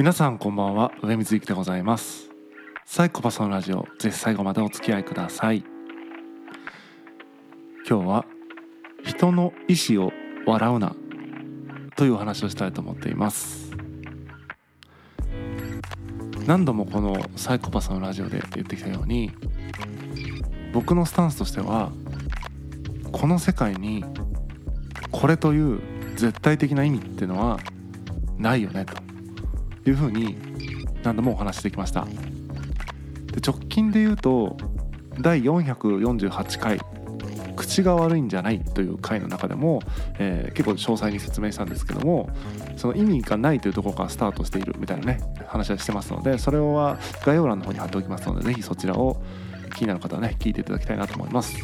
皆さんこんばんは。上水幸でございます。サイコパスのラジオぜひ最後までお付き合いください。今日は人の意思を笑うなというお話をしたいと思っています。何度もこのサイコパスのラジオで言ってきたように僕のスタンスとしてはこの世界にこれという絶対的な意味っていうのはないよねと。いうふうに何度もお話してきました。で直近で言うと第448回「口が悪いんじゃない」という回の中でも、えー、結構詳細に説明したんですけどもその意味がないというところからスタートしているみたいなね話はしてますのでそれは概要欄の方に貼っておきますので是非そちらを気になる方はね聞いていただきたいなと思います。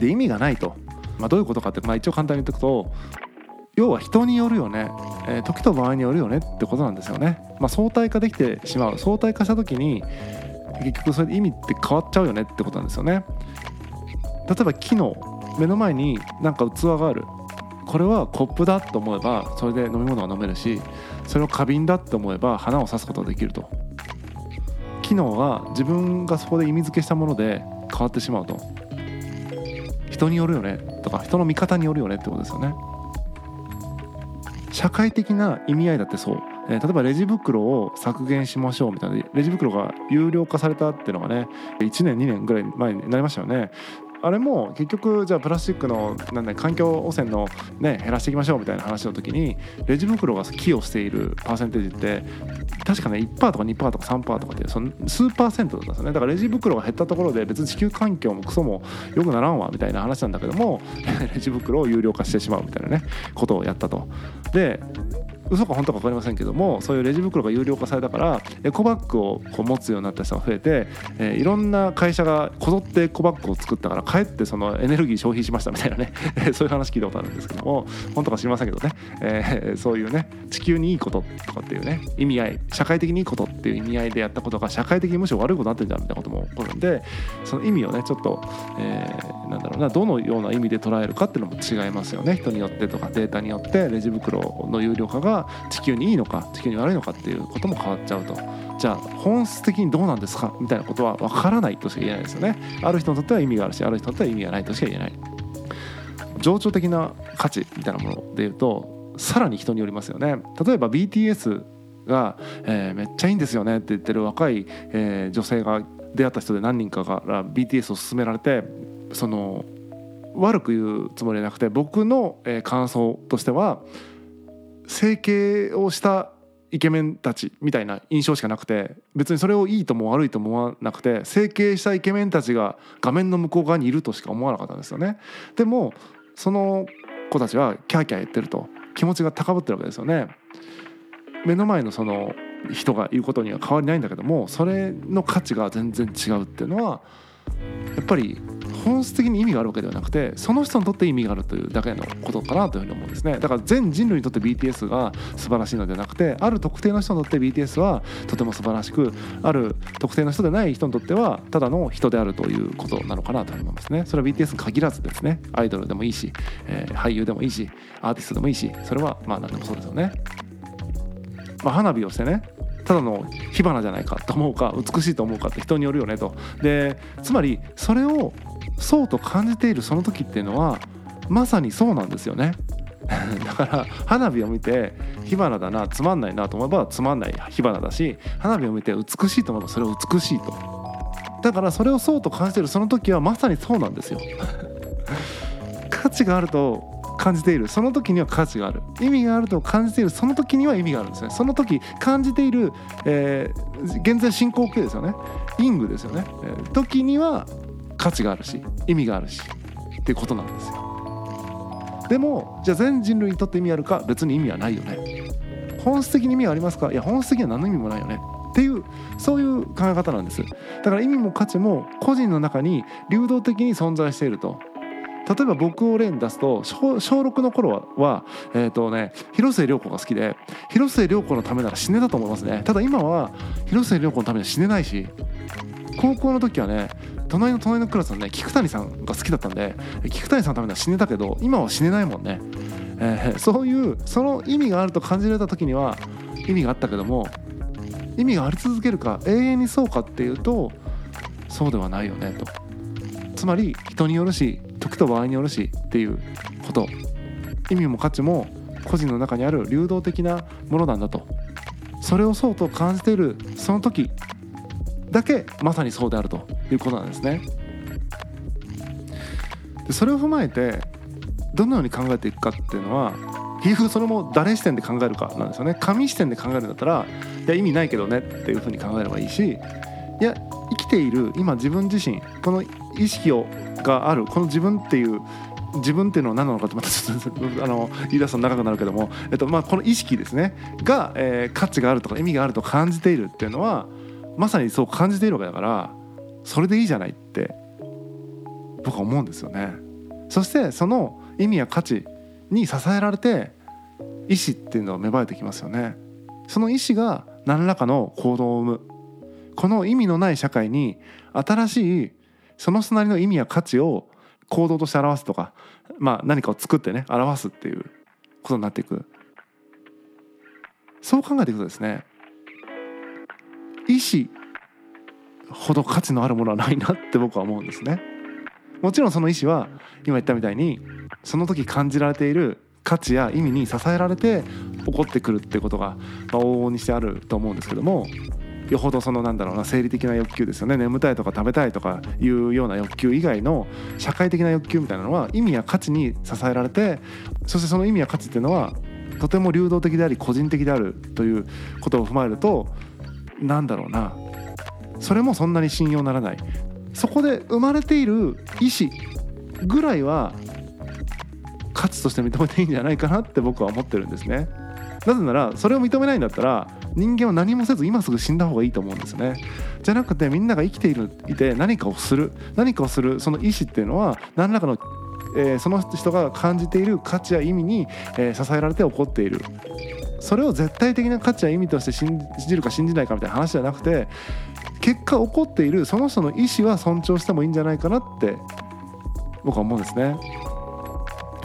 で意味がないと、まあ、どういうことかって、まあ、一応簡単に言っておくと要は人によるよね、えー、時と場合によるよねってことなんですよね。まあ、相対化できてしまう。相対化した時に結局それで意味って変わっちゃうよねってことなんですよね。例えば木の目の前になんか器がある。これはコップだと思えばそれで飲み物が飲めるしそれを花瓶だって思えば花を挿すことができると。機能は自分がそこで意味付けしたもので変わってしまうと。人によるよねとか人の見方によるよねってことですよね。社会的な意味合いだってそう、えー、例えばレジ袋を削減しましょうみたいな。レジ袋が有料化されたっていうのがね1年2年ぐらい前になりましたよね。あれも結局じゃあプラスチックのなんだ環境汚染のね減らしていきましょうみたいな話の時にレジ袋が寄与しているパーセンテージって確かね1%とか2%とか3%とかってその数パーセントだったんですよねだからレジ袋が減ったところで別に地球環境もクソも良くならんわみたいな話なんだけども レジ袋を有料化してしまうみたいなねことをやったと。で嘘か本当か分かりませんけどもそういうレジ袋が有料化されたからエコバッグをこう持つようになった人が増えて、えー、いろんな会社がこぞってエコバッグを作ったからかえってそのエネルギー消費しましたみたいなね そういう話聞いたことあるんですけども本当か知りませんけどね、えー、そういうね地球にいいこととかっていうね意味合い社会的にいいことっていう意味合いでやったことが社会的にむしろ悪いことになってるんじゃんみたいなことも起こるんでその意味をねちょっと、えー、なんだろうなどのような意味で捉えるかっていうのも違いますよね。人によってとかデータによってレジ袋の有料化が地球にいいのか地球に悪いのかっていうことも変わっちゃうと。じゃあ本質的にどうなんですか？みたいなことは分からないとしか言えないですよね。ある人にとっては意味があるしある人にとっては意味がないとしか言えない。情緒的な価値みたいなものでいうとさらに人によりますよね。例えば BTS が、えー、めっちゃいいんですよねって言ってる若い、えー、女性が出会った人で何人かから BTS を勧められてその悪く言うつもりじゃなくて僕の、感想としては整形をしたイケメンたちみたいな印象しかなくて別にそれをいいとも悪いとも思わなくて整形したイケメンたちが画面の向こう側にいるとしか思わなかったんですよね。でもその子たちはキャーキャー言ってると気持ちが高ぶってるわけですよね。目の前のその人がいることには変わりないんだけどもそれの価値が全然違うっていうのはやっぱり本質的に意味があるわけではなくてその人にとって意味があるというだけのことかなというふうに思うんですね。だから全人類にとって BTS が素晴らしいのではなくてある特定の人にとって BTS はとても素晴らしくある特定の人でない人にとってはただの人であるということなのかなと思いますね。それは BTS に限らずですね。アイドルでもいいし、えー、俳優でもいいしアーティストでもいいしそれはまあ何でもそうですよね、まあ、花火をしてねただの火花じゃないかと思うか美しいと思うかって人によるよねと。でつまりそれをそうと感じているその時っていうのはまさにそうなんですよね。だから花火を見て火花だなつまんないなと思えばつまんない火花だし花火を見て美しいと思えばそれを美しいと。だからそれをそうと感じているその時はまさにそうなんですよ。価値があると感じている。その時には価値がある。意味があると感じているその時には意味があるんですね。その時感じている、えー、現在進行形ですよね。イングですよね、えー、時には価値があるし意味があるしっていうことなんですよ。でもじゃあ全人類にとって意味あるか別に意味はないよね。本質的に意味はありますか？いや本質的には何の意味もないよね。っていうそういう考え方なんです。だから意味も価値も個人の中に流動的に存在していると。例えば僕を例に出すと小6の頃は、えーとね、広末涼子が好きで広末涼子のためなら死ねたと思いますね。ただ今は広末涼子のためには死ねないし高校の時はね隣の隣のクラスのね菊谷さんが好きだったんで菊谷さんのためには死ねたけど今は死ねないもんね、えー、そういうその意味があると感じられた時には意味があったけども意味があり続けるか永遠にそうかっていうとそうではないよねと。つまり人によるし時と場合によるしっていうこと。意味も価値も個人の中にある流動的なものなんだと。それをそうと感じているその時だけまさにそうであると。いうことなんですね。でそれを踏まえてどのように考えていくかっていうのは結局それも誰視点で考えるかなんですよね紙視点で考えるんだったらいや意味ないけどねっていうふうに考えればいいしいや生きている今自分自身この意識をがあるこの自分っていう自分っていうのは何なのかってまたちょっとあの言い出すと長くなるけども、えっとまあ、この意識ですねが、えー、価値があるとか意味があると感じているっていうのはまさにそう感じているわけだからそれでいいじゃないって僕は思うんですよね。そしてその意味や価値に支えられて意志っていうのは芽生えてきますよね。その意志が何らかの行動を生むこの意味のない社会に新しいその隣の意味や価値を行動として表すとか、まあ、何かを作ってね表すっていうことになっていくそう考えていくとですね意志ほど価値のあるものはないなって僕は思うんですね。もちろんその意志は今言ったみたいにその時感じられている価値や意味に支えられて起こってくるってことが、ま、往々にしてあると思うんですけどもよほどそのなんだろうな生理的な欲求ですよね眠たいとか食べたいとかいうような欲求以外の社会的な欲求みたいなのは意味や価値に支えられてそしてその意味や価値っていうのはとても流動的であり個人的であるということを踏まえるとなんだろうなそれもそんなに信用ならない。そこで生まれている意思ぐらいは価値として認めていいんじゃないかなって僕は思ってるんですね。なぜならそれを認めないんだったら人間は何もせず今すぐ死んだ方がいいと思うんですね。じゃなくてみんなが生きているいて何かをする何かをするその意思っていうのは何らかの、えー、その人が感じている価値や意味に、えー、支えられて起こっている。それを絶対的な価値や意味として信じるか信じないかみたいな話じゃなくて結果起こっているその人の意思は尊重してもいいんじゃないかなって僕は思うんですね。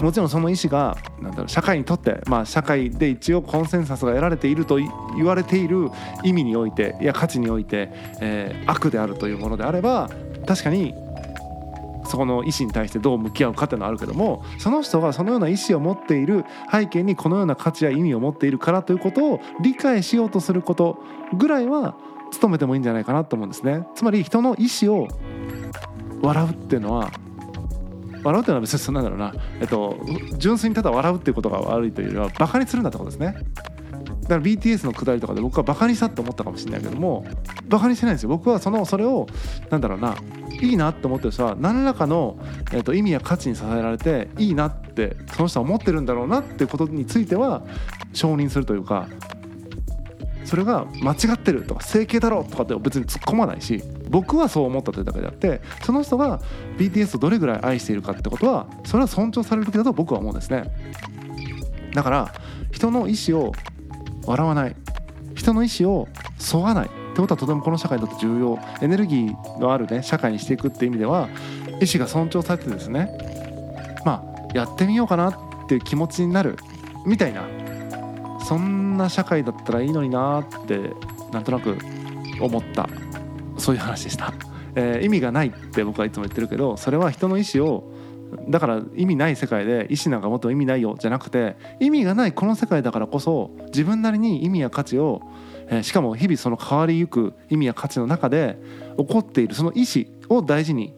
もちろんその意思がなんだろう社会にとって、まあ、社会で一応コンセンサスが得られていると言われている意味においていや価値において、えー、悪であるというものであれば確かにそこの意思に対してどう向き合うかっていうのはあるけどもその人がそのような意思を持っている背景にこのような価値や意味を持っているからということを理解しようとすることぐらいは努めてもいいんじゃないかなと思うんですね。つまり人の意思を笑うっていうのは笑うっていうのは別にそんなんだろうな、えっと、純粋にただ笑うっていうことが悪いというよりはバカにするんだってことですね。だから BTS のくだりとかで僕はバカにしたって思ったかもしれないけどもバカにしてないんですよ。僕はそのそれをなんだろうないいなって思ってる人は何らかの、えっと、意味や価値に支えられていいなってその人は思ってるんだろうなっていうことについては承認するというかそれが間違ってるとか整形だろうとかって別に突っ込まないし僕はそう思ったというだけであってその人が BTS をどれぐらい愛しているかってことはそれは尊重されるべきだと僕は思うんですね。だから人の意思を笑わない。人の意思をそがない。ってことはとてもこの社会にとって重要。エネルギーのあるね社会にしていくっていう意味では意思が尊重されてですねまあやってみようかなっていう気持ちになるみたいなそんな社会だったらいいのになってなんとなく思った。そういう話でした、えー、意味がないって僕はいつも言ってるけどそれは人の意思をだから意味ない世界で意思なんかもっと意味ないよじゃなくて意味がないこの世界だからこそ自分なりに意味や価値を、えー、しかも日々その変わりゆく意味や価値の中で起こっているその意思を大事に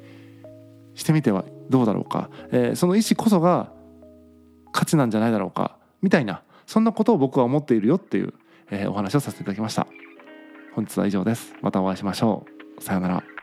してみてはどうだろうか、えー、その意思こそが価値なんじゃないだろうか。みたいなそんなことを僕は思っているよっていう、えー、お話をさせていただきました。本日は以上です。またお会いしましょう。さようなら。